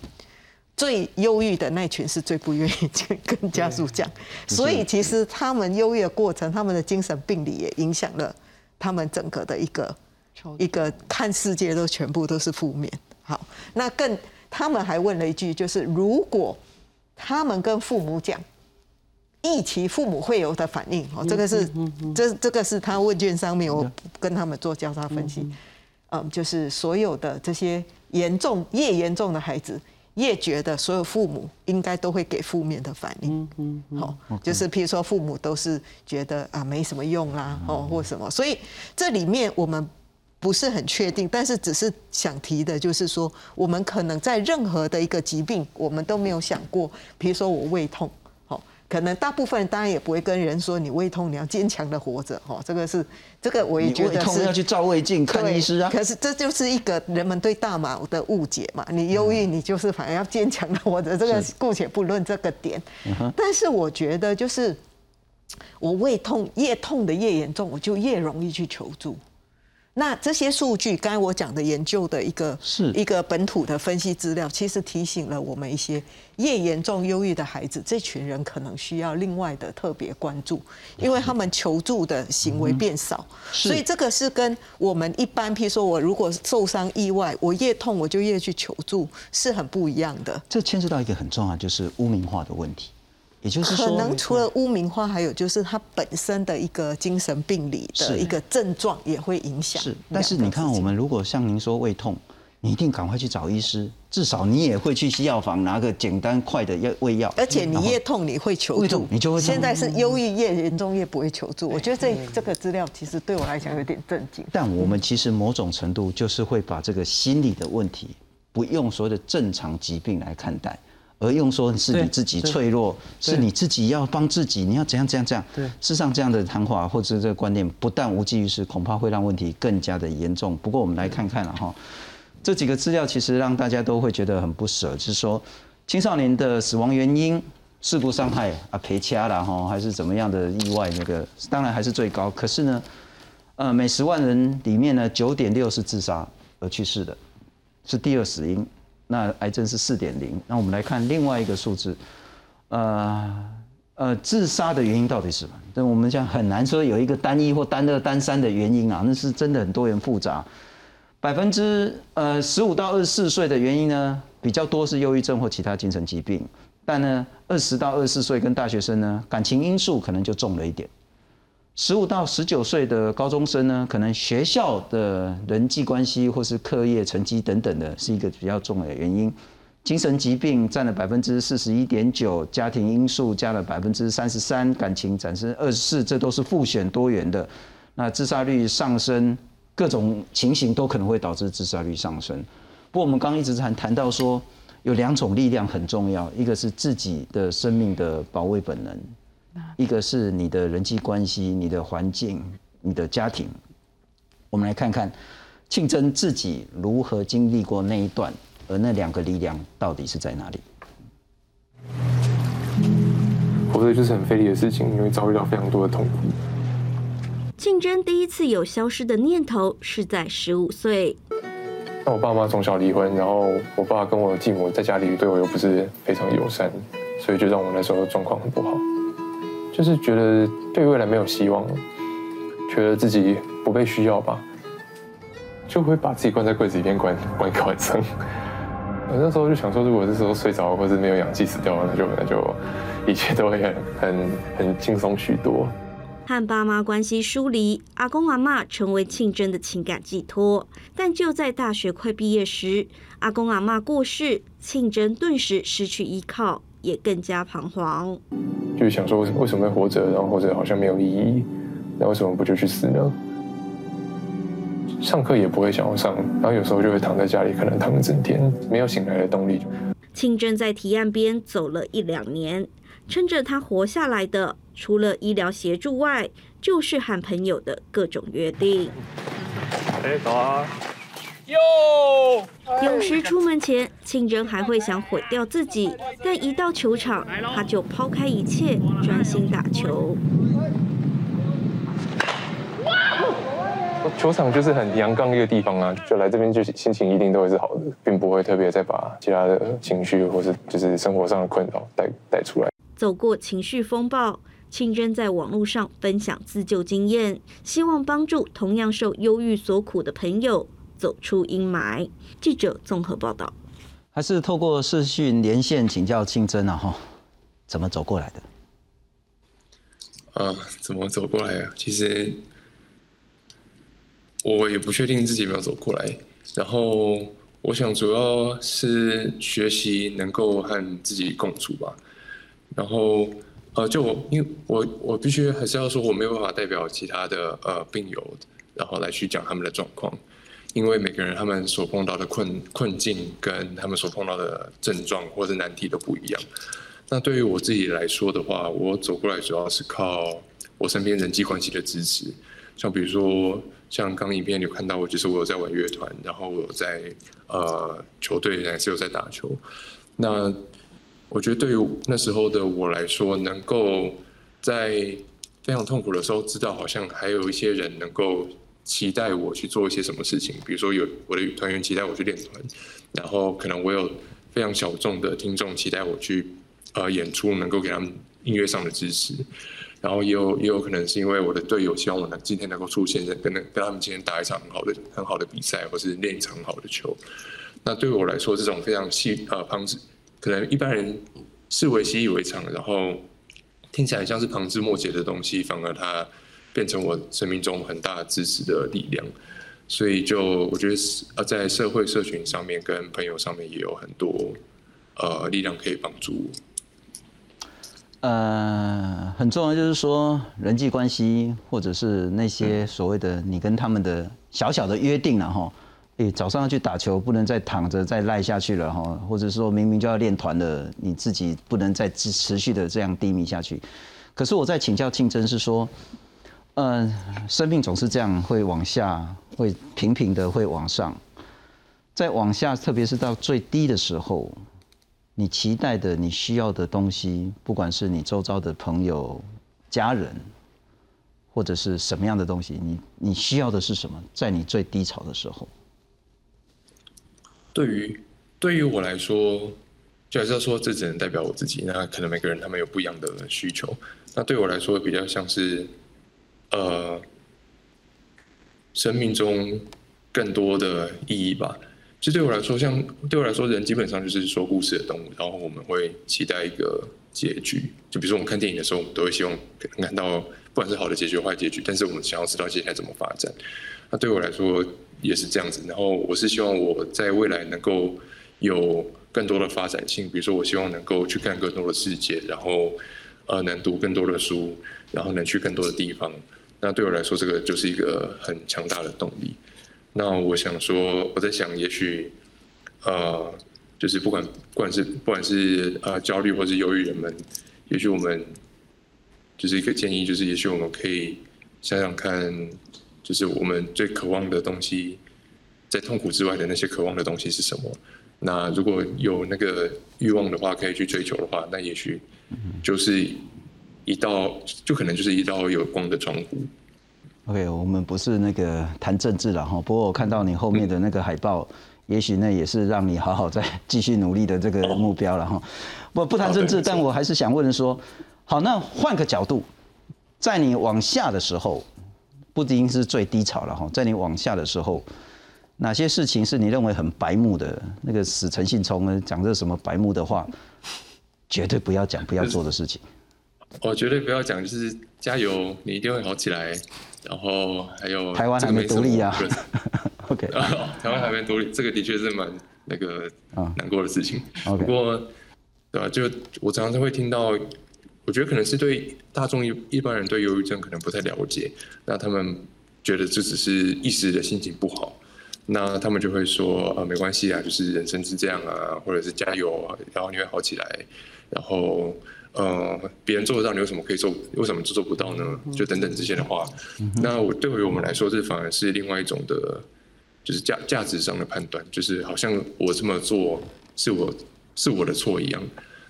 最忧郁的那群是最不愿意跟家属讲，所以其实他们忧郁的过程，他们的精神病理也影响了他们整个的一个一个看世界都全部都是负面。好，那更他们还问了一句，就是如果他们跟父母讲，一起父母会有的反应，哦，这个是这这个是他问卷上面我跟他们做交叉分析，嗯，就是所有的这些严重越严重的孩子。越觉得所有父母应该都会给负面的反应，嗯嗯，好，就是譬如说父母都是觉得啊没什么用啦，哦或什么，所以这里面我们不是很确定，但是只是想提的就是说，我们可能在任何的一个疾病，我们都没有想过，比如说我胃痛。可能大部分人当然也不会跟人说你胃痛你要坚强的活着哈，这个是这个我也觉得是要去照胃镜看医师啊。可是这就是一个人们对大脑的误解嘛，你忧郁你就是反而要坚强的活着，这个姑且不论这个点。但是我觉得就是我胃痛越痛的越严重，我就越容易去求助。那这些数据，刚才我讲的研究的一个是一个本土的分析资料，其实提醒了我们一些越严重忧郁的孩子，这群人可能需要另外的特别关注，因为他们求助的行为变少，所以这个是跟我们一般，譬如说我如果受伤意外，我越痛我就越去求助，是很不一样的。这牵涉到一个很重要，就是污名化的问题。也就是说，可能除了污名化，还有就是他本身的一个精神病理的一个症状也会影响。是，但是你看，我们如果像您说胃痛，你一定赶快去找医师，至少你也会去西药房拿个简单快的药胃药。而且你越痛，你会求助，你就会。现在是忧郁越严重越不会求助，我觉得这这个资料其实对我来讲有点震惊。但我们其实某种程度就是会把这个心理的问题，不用所谓的正常疾病来看待。而用说是你自己脆弱，是你自己要帮自己，你要怎样怎样怎样。对，事实上这样的谈话或者这个观念不但无济于事，恐怕会让问题更加的严重。不过我们来看看了哈，这几个资料其实让大家都会觉得很不舍，就是说青少年的死亡原因、事故伤害啊赔掐了哈，还是怎么样的意外，那个当然还是最高。可是呢，呃，每十万人里面呢，九点六是自杀而去世的，是第二死因。那癌症是四点零，那我们来看另外一个数字，呃呃，自杀的原因到底是什么？但我们讲很难说有一个单一或单二、单三的原因啊，那是真的很多元复杂。百分之呃十五到二十四岁的原因呢，比较多是忧郁症或其他精神疾病，但呢，二十到二十四岁跟大学生呢，感情因素可能就重了一点。十五到十九岁的高中生呢，可能学校的人际关系或是课业成绩等等的，是一个比较重要的原因。精神疾病占了百分之四十一点九，家庭因素加了百分之三十三，感情产生二十四，这都是复选多元的。那自杀率上升，各种情形都可能会导致自杀率上升。不过我们刚一直谈谈到说，有两种力量很重要，一个是自己的生命的保卫本能。一个是你的人际关系、你的环境、你的家庭。我们来看看庆珍自己如何经历过那一段，而那两个力量到底是在哪里？活着就是很费力的事情，因为遭遇到非常多的痛苦。庆珍第一次有消失的念头是在十五岁。那我爸妈从小离婚，然后我爸跟我继母在家里对我又不是非常友善，所以就让我那时候状况很不好。就是觉得对未来没有希望，觉得自己不被需要吧，就会把自己关在柜子里面关关一个晚上。我那时候就想说，如果这时候睡着或者没有氧气死掉了，那就那就一切都会很很很轻松许多。和爸妈关系疏离，阿公阿妈成为庆珍的情感寄托。但就在大学快毕业时，阿公阿妈过世，庆珍顿时失去依靠。也更加彷徨，就是想说，为什么会活着，然后活着好像没有意义，那为什么不就去死呢？上课也不会想要上，然后有时候就会躺在家里，可能躺一整天，没有醒来的动力。清正在提案边走了一两年，撑着他活下来的，除了医疗协助外，就是和朋友的各种约定。哎，走啊！有时出门前，庆珍还会想毁掉自己，但一到球场，他就抛开一切，专心打球。球场就是很阳刚一个地方啊，就来这边就心情一定都会是好的，并不会特别再把其他的情绪或是就是生活上的困扰带带出来。走过情绪风暴，清真在网络上分享自救经验，希望帮助同样受忧郁所苦的朋友走出阴霾。记者综合报道。还是透过视讯连线请教清真啊哈，怎么走过来的？啊，怎么走过来啊？其实我也不确定自己有没有走过来。然后我想主要是学习能够和自己共处吧。然后呃，就我因为我我必须还是要说，我没有办法代表其他的呃病友，然后来去讲他们的状况，因为每个人他们所碰到的困困境跟他们所碰到的症状或者难题都不一样。那对于我自己来说的话，我走过来主要是靠我身边人际关系的支持，像比如说，像刚影片有看到我，就是我有在玩乐团，然后我有在呃球队还是有在打球。那我觉得对于那时候的我来说，能够在非常痛苦的时候，知道好像还有一些人能够期待我去做一些什么事情，比如说有我的团员期待我去练团，然后可能我有非常小众的听众期待我去。呃，演出能够给他们音乐上的支持，然后也有也有可能是因为我的队友希望我能今天能够出现，跟跟他们今天打一场很好的很好的比赛，或是练一场很好的球。那对我来说，这种非常细呃旁枝，可能一般人视为习以为常，然后听起来像是旁枝末节的东西，反而它变成我生命中很大支持的力量。所以就我觉得呃，在社会社群上面跟朋友上面也有很多呃力量可以帮助。呃，很重要就是说人际关系，或者是那些所谓的你跟他们的小小的约定了哈。诶，早上要去打球，不能再躺着再赖下去了哈。或者说明明就要练团了，你自己不能再持持续的这样低迷下去。可是我在请教竞争是说，嗯，生命总是这样，会往下，会平平的会往上，在往下，特别是到最低的时候。你期待的、你需要的东西，不管是你周遭的朋友、家人，或者是什么样的东西，你你需要的是什么？在你最低潮的时候，对于对于我来说，就还是要说，这只能代表我自己。那可能每个人他们有不一样的需求。那对我来说，比较像是，呃，生命中更多的意义吧。其实对我来说，像对我来说，人基本上就是说故事的动物。然后我们会期待一个结局，就比如说我们看电影的时候，我们都会希望看到不管是好的结局、坏结局，但是我们想要知道接下来怎么发展。那对我来说也是这样子。然后我是希望我在未来能够有更多的发展性，比如说我希望能够去看更多的世界，然后呃能读更多的书，然后能去更多的地方。那对我来说，这个就是一个很强大的动力。那我想说，我在想，也许，呃，就是不管不管是不管是呃焦虑或是忧郁人们，也许我们就是一个建议，就是也许我们可以想想看，就是我们最渴望的东西，在痛苦之外的那些渴望的东西是什么？那如果有那个欲望的话，可以去追求的话，那也许就是一道，就可能就是一道有光的窗户。OK，我们不是那个谈政治了哈。不过我看到你后面的那个海报，也许那也是让你好好再继续努力的这个目标了哈。不不谈政治，但我还是想问说，好，那换个角度，在你往下的时候，不一定是最低潮了哈。在你往下的时候，哪些事情是你认为很白目的？那个死诚信聪呢，讲这什么白目的话，绝对不要讲、不要做的事情。我绝对不要讲，就是加油，你一定会好起来。然后还有台湾还没独立啊，OK，台湾还没独立，这个的确是蛮那个难过的事情。不过，对吧？就我常常会听到，我觉得可能是对大众一一般人对忧郁症可能不太了解，那他们觉得这只是一时的心情不好，那他们就会说啊，没关系啊，就是人生是这样啊，或者是加油啊，然后你会好起来，然后。呃，别人做得到，你为什么可以做？为什么就做不到呢？就等等这些的话，那我对于我们来说，这反而是另外一种的，就是价价值上的判断，就是好像我这么做是我是我的错一样。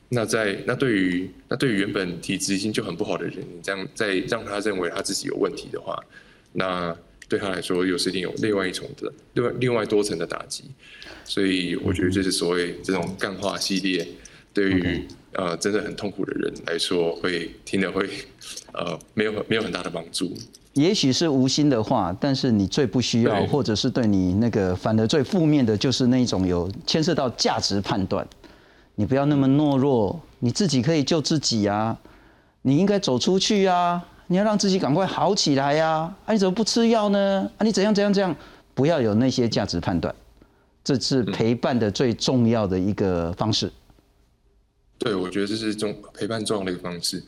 那在那对于那对于原本体质已经就很不好的人，你这样再让他认为他自己有问题的话，那对他来说又是另有另外一重的另外另外多层的打击。所以我觉得这是所谓这种干化系列对于。呃真的很痛苦的人来说，会听了会呃没有没有很大的帮助。也许是无心的话，但是你最不需要，或者是对你那个反而最负面的，就是那种有牵涉到价值判断。你不要那么懦弱，你自己可以救自己啊，你应该走出去啊，你要让自己赶快好起来呀、啊。啊，你怎么不吃药呢？啊，你怎样怎样怎样？不要有那些价值判断，这是陪伴的最重要的一个方式。对，我觉得这是重陪伴重要的一个方式。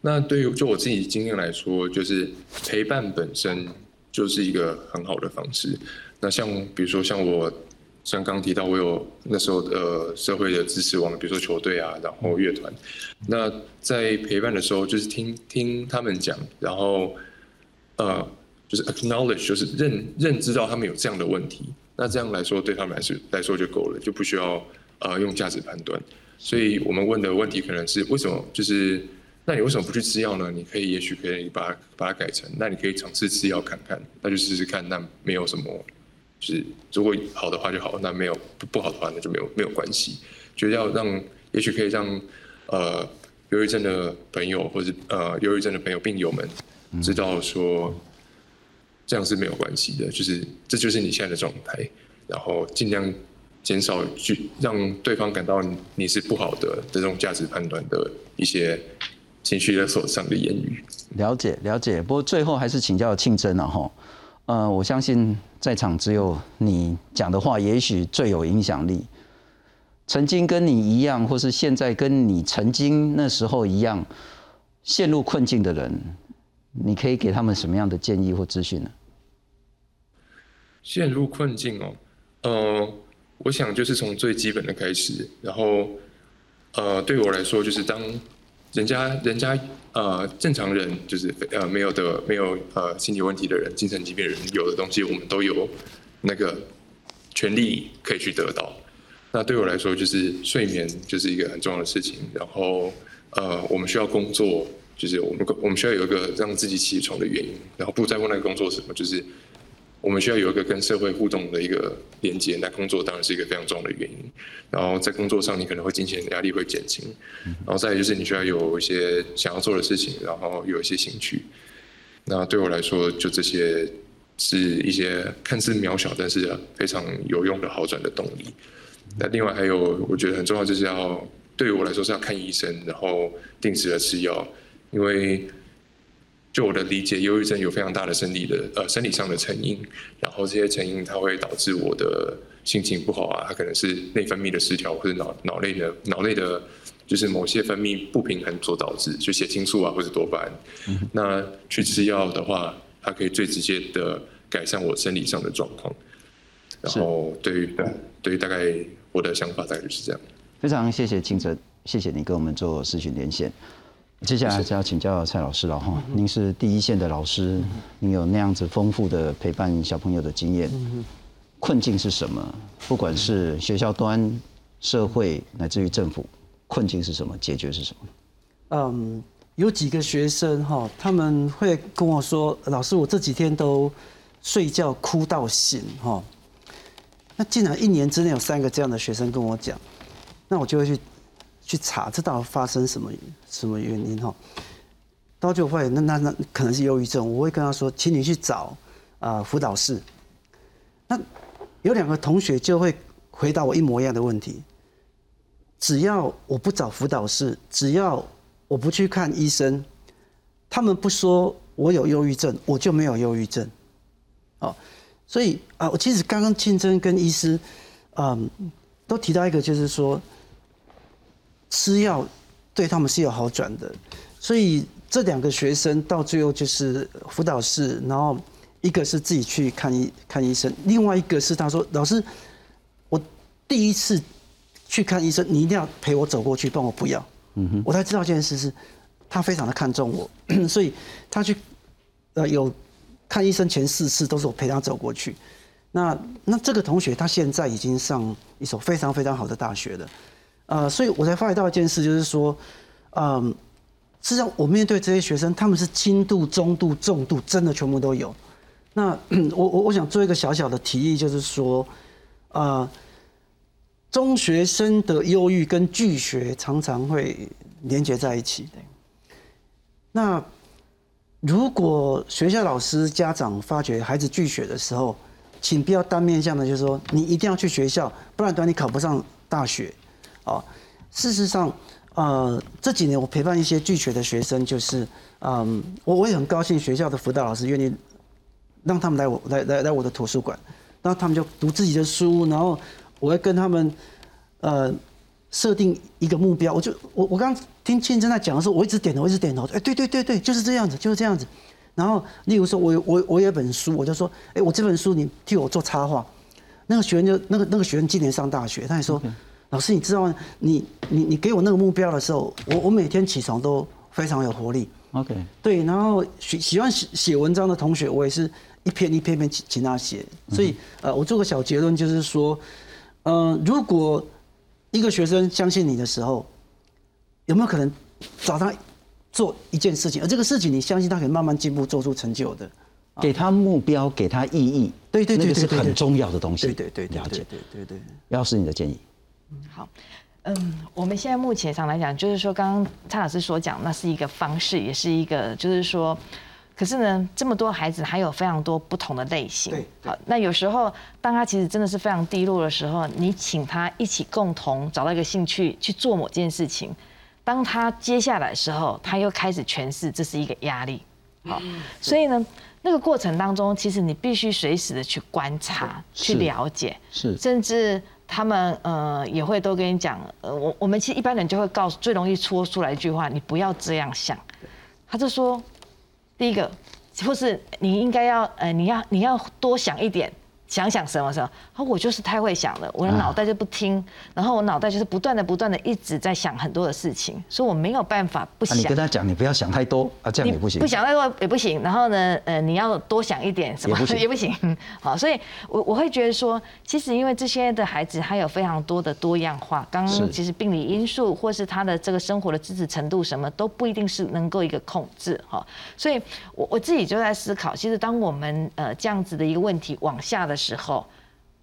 那对于就我自己经验来说，就是陪伴本身就是一个很好的方式。那像比如说像我像刚提到，我有那时候的社会的支持网，比如说球队啊，然后乐团。那在陪伴的时候，就是听听他们讲，然后呃，就是 acknowledge，就是认认知到他们有这样的问题。那这样来说，对他们来说来说就够了，就不需要呃用价值判断。所以我们问的问题可能是为什么？就是那你为什么不去吃药呢？你可以也许可以把它把它改成，那你可以尝试吃药看看，那就试试看，那没有什么，就是如果好的话就好，那没有不不好的话那就没有没有关系。觉得要让，也许可以让呃忧郁症的朋友或者呃忧郁症的朋友病友们知道说，这样是没有关系的，就是这就是你现在的状态，然后尽量。减少去让对方感到你是不好的这种价值判断的一些情绪勒索上的言语。了解了解，不过最后还是请教庆真了哈。呃，我相信在场只有你讲的话，也许最有影响力。曾经跟你一样，或是现在跟你曾经那时候一样陷入困境的人，你可以给他们什么样的建议或资讯呢？陷入困境哦，呃。我想就是从最基本的开始，然后，呃，对我来说，就是当人家人家呃正常人就是呃没有的没有呃心理问题的人、精神疾病的人有的东西，我们都有那个权利可以去得到。那对我来说，就是睡眠就是一个很重要的事情。然后，呃，我们需要工作，就是我们我们需要有一个让自己起床的原因。然后不在乎那个工作什么，就是。我们需要有一个跟社会互动的一个连接，那工作当然是一个非常重要的原因。然后在工作上，你可能会金钱压力会减轻，然后再就是你需要有一些想要做的事情，然后有一些兴趣。那对我来说，就这些是一些看似渺小，但是非常有用的好转的动力。那另外还有，我觉得很重要，就是要对于我来说是要看医生，然后定时的吃药，因为。就我的理解，忧郁症有非常大的生理的呃生理上的成因，然后这些成因它会导致我的心情不好啊，它可能是内分泌的失调或者脑脑内的脑内的，就是某些分泌不平衡所导致，就血清素啊或者多巴胺。那去吃药的话，它可以最直接的改善我生理上的状况。然后对于对于大概我的想法大概就是这样。非常谢谢清哲，谢谢你跟我们做视讯连线。接下来就要请教蔡老师了哈，您是第一线的老师，您有那样子丰富的陪伴小朋友的经验。困境是什么？不管是学校端、社会乃至于政府，困境是什么？解决是什么？嗯，有几个学生哈，他们会跟我说：“老师，我这几天都睡觉哭到醒哈。”那竟然一年之内有三个这样的学生跟我讲，那我就会去。去查这到底发生什么什么原因哈，到就会那那那可能是忧郁症，我会跟他说，请你去找啊辅导室。那有两个同学就会回答我一模一样的问题，只要我不找辅导室，只要我不去看医生，他们不说我有忧郁症，我就没有忧郁症。哦，所以啊，我其实刚刚竞争跟医师，嗯，都提到一个，就是说。吃药对他们是。有好转的，所以这两个学生到最后就是辅导室，然后一个是自己去看医看医生，另外一个是他说老师，我第一次去看医生，你一定要陪我走过去，帮我不要，嗯哼，我才知道这件事是，他非常的看重我，所以他去呃有看医生前四次都是我陪他走过去，那那这个同学他现在已经上一所非常非常好的大学了。呃，所以我才发觉到一件事，就是说，嗯，实际上我面对这些学生，他们是轻度、中度、重度，真的全部都有。那 我我我想做一个小小的提议，就是说，呃，中学生的忧郁跟拒学常常会连接在一起。那如果学校老师、家长发觉孩子拒学的时候，请不要单面向的，就是说你一定要去学校，不然等你考不上大学。啊，事实上，呃，这几年我陪伴一些拒绝的学生，就是，嗯，我我也很高兴学校的辅导老师愿意让他们来我来来来我的图书馆，然后他们就读自己的书，然后我会跟他们，呃，设定一个目标。我就我我刚听庆珍在讲的时候，我一直点头，我一直点头。哎，对对对对，就是这样子，就是这样子。然后，例如说，我有我我有本书，我就说，哎，我这本书你替我做插画。那个学员就那个那个学员今年上大学，他也说，老师，你知道吗？你你你给我那个目标的时候，我我每天起床都非常有活力。OK，对，然后喜喜欢写写文章的同学，我也是一篇一篇篇请请他写。所以呃，我做个小结论，就是说，呃，如果一个学生相信你的时候，有没有可能找他做一件事情，而这个事情你相信他可以慢慢进步，做出成就的？给他目标，给他意义，对对对那个是很重要的东西。对对对对了解。对对对对。要是你的建议，好，嗯，我们现在目前上来讲，就是说，刚刚蔡老师所讲，那是一个方式，也是一个，就是说，可是呢，这么多孩子还有非常多不同的类型。对对好，那有时候当他其实真的是非常低落的时候，你请他一起共同找到一个兴趣去做某件事情，当他接下来的时候，他又开始诠释这是一个压力。好，所以呢，那个过程当中，其实你必须随时的去观察、去了解。是甚至他们呃也会都跟你讲，呃，我我们其实一般人就会告诉最容易说出来一句话，你不要这样想。他就说，第一个，或是你应该要呃你要你要多想一点。想想什么什么，啊我就是太会想了，我的脑袋就不听，然后我脑袋就是不断的不断的一直在想很多的事情，所以我没有办法不啊，你想。跟他讲，你不要想太多啊，这样也不行。不想太多也不行。然后呢，呃，你要多想一点，什么也不行也不行。好，所以我我会觉得说，其实因为这些的孩子，他有非常多的多样化。刚刚其实病理因素，或是他的这个生活的支持程度，什么都不一定是能够一个控制哈。所以我我自己就在思考，其实当我们呃这样子的一个问题往下的时候，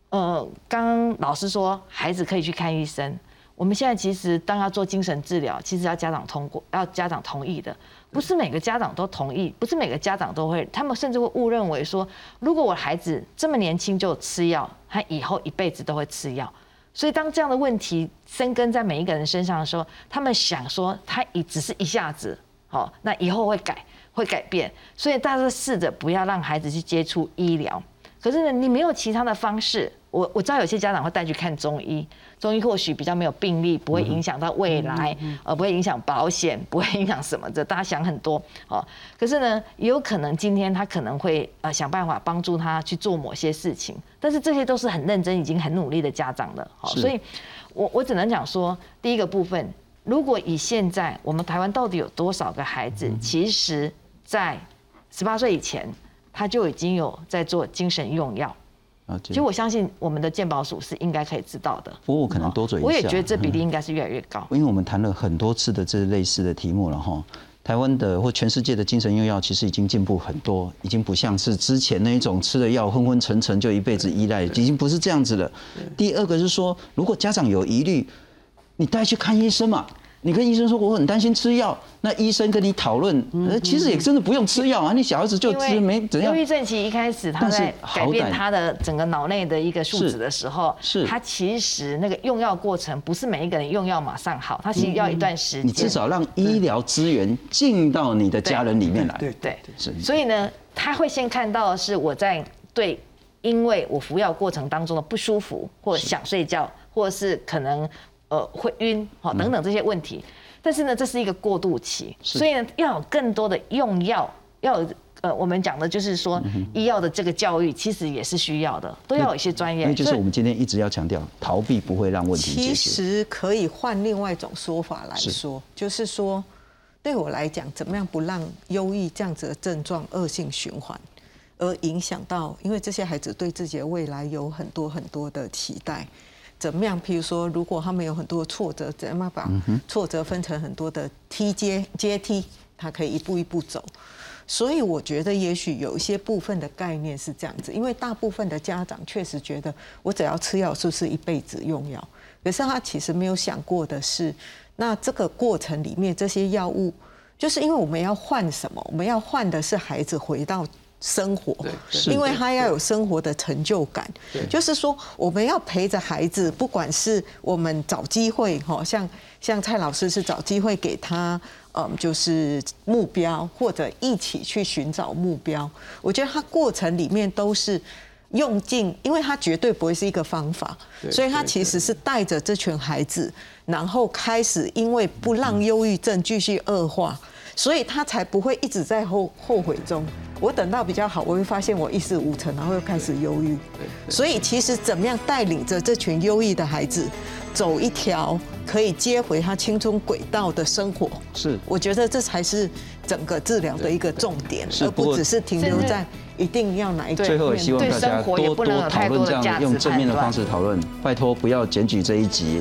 呃，刚老师说孩子可以去看医生。我们现在其实当要做精神治疗，其实要家长通过，要家长同意的，不是每个家长都同意，不是每个家长都会，他们甚至会误认为说，如果我孩子这么年轻就吃药，他以后一辈子都会吃药。所以当这样的问题生根在每一个人身上的时候，他们想说他也只是一下子，好，那以后会改会改变，所以大家试着不要让孩子去接触医疗。可是呢，你没有其他的方式。我我知道有些家长会带去看中医，中医或许比较没有病例，不会影响到未来，呃，不会影响保险，不会影响什么的。大家想很多哦。可是呢，也有可能今天他可能会呃想办法帮助他去做某些事情，但是这些都是很认真、已经很努力的家长了。好，所以我我只能讲说，第一个部分，如果以现在我们台湾到底有多少个孩子，其实在十八岁以前，他就已经有在做精神用药。啊，其实我相信我们的健保署是应该可以知道的。不过我可能多嘴一下，我也觉得这比例应该是越来越高。因为我们谈了很多次的这类似的题目了哈。台湾的或全世界的精神用药其实已经进步很多，已经不像是之前那一种吃了药昏昏沉沉就一辈子依赖，已经不是这样子了。第二个是说，如果家长有疑虑，你带去看医生嘛。你跟医生说我很担心吃药，那医生跟你讨论，呃，其实也真的不用吃药啊，你小孩子就吃没怎样忧。郁症期一开始，他在改变他的整个脑内的一个数值的时候，是是他其实那个用药过程不是每一个人用药马上好，他其实要一段时间。你至少让医疗资源进到你的家人里面来。对对，是所以呢，他会先看到的是我在对，因为我服药过程当中的不舒服，或者想睡觉，或者是可能呃会晕，好等等这些问题。但是呢，这是一个过渡期，所以呢，要有更多的用药，要有呃，我们讲的就是说，医药的这个教育其实也是需要的，都要有一些专业。那就是我们今天一直要强调，逃避不会让问题解其。实可以换另外一种说法来是说，就是说，对我来讲，怎么样不让忧郁这样子的症状恶性循环，而影响到，因为这些孩子对自己的未来有很多很多的期待。怎么样？譬如说，如果他们有很多挫折，怎么样把挫折分成很多的梯阶阶梯，他可以一步一步走。所以我觉得，也许有一些部分的概念是这样子，因为大部分的家长确实觉得，我只要吃药是不是一辈子用药？可是他其实没有想过的是，那这个过程里面这些药物，就是因为我们要换什么？我们要换的是孩子回到。生活，因为他要有生活的成就感。就是说，我们要陪着孩子，不管是我们找机会，哈，像像蔡老师是找机会给他，嗯，就是目标，或者一起去寻找目标。我觉得他过程里面都是用尽，因为他绝对不会是一个方法，所以他其实是带着这群孩子，然后开始因为不让忧郁症继续恶化。所以他才不会一直在后后悔中。我等到比较好，我会发现我一事无成，然后又开始忧郁。所以其实怎么样带领着这群忧郁的孩子，走一条可以接回他青春轨道的生活，是我觉得这才是整个治疗的一个重点，而不只是停留在一定要哪一最后也希望大家多多讨论这样用正面的方式讨论，拜托不要检举这一集。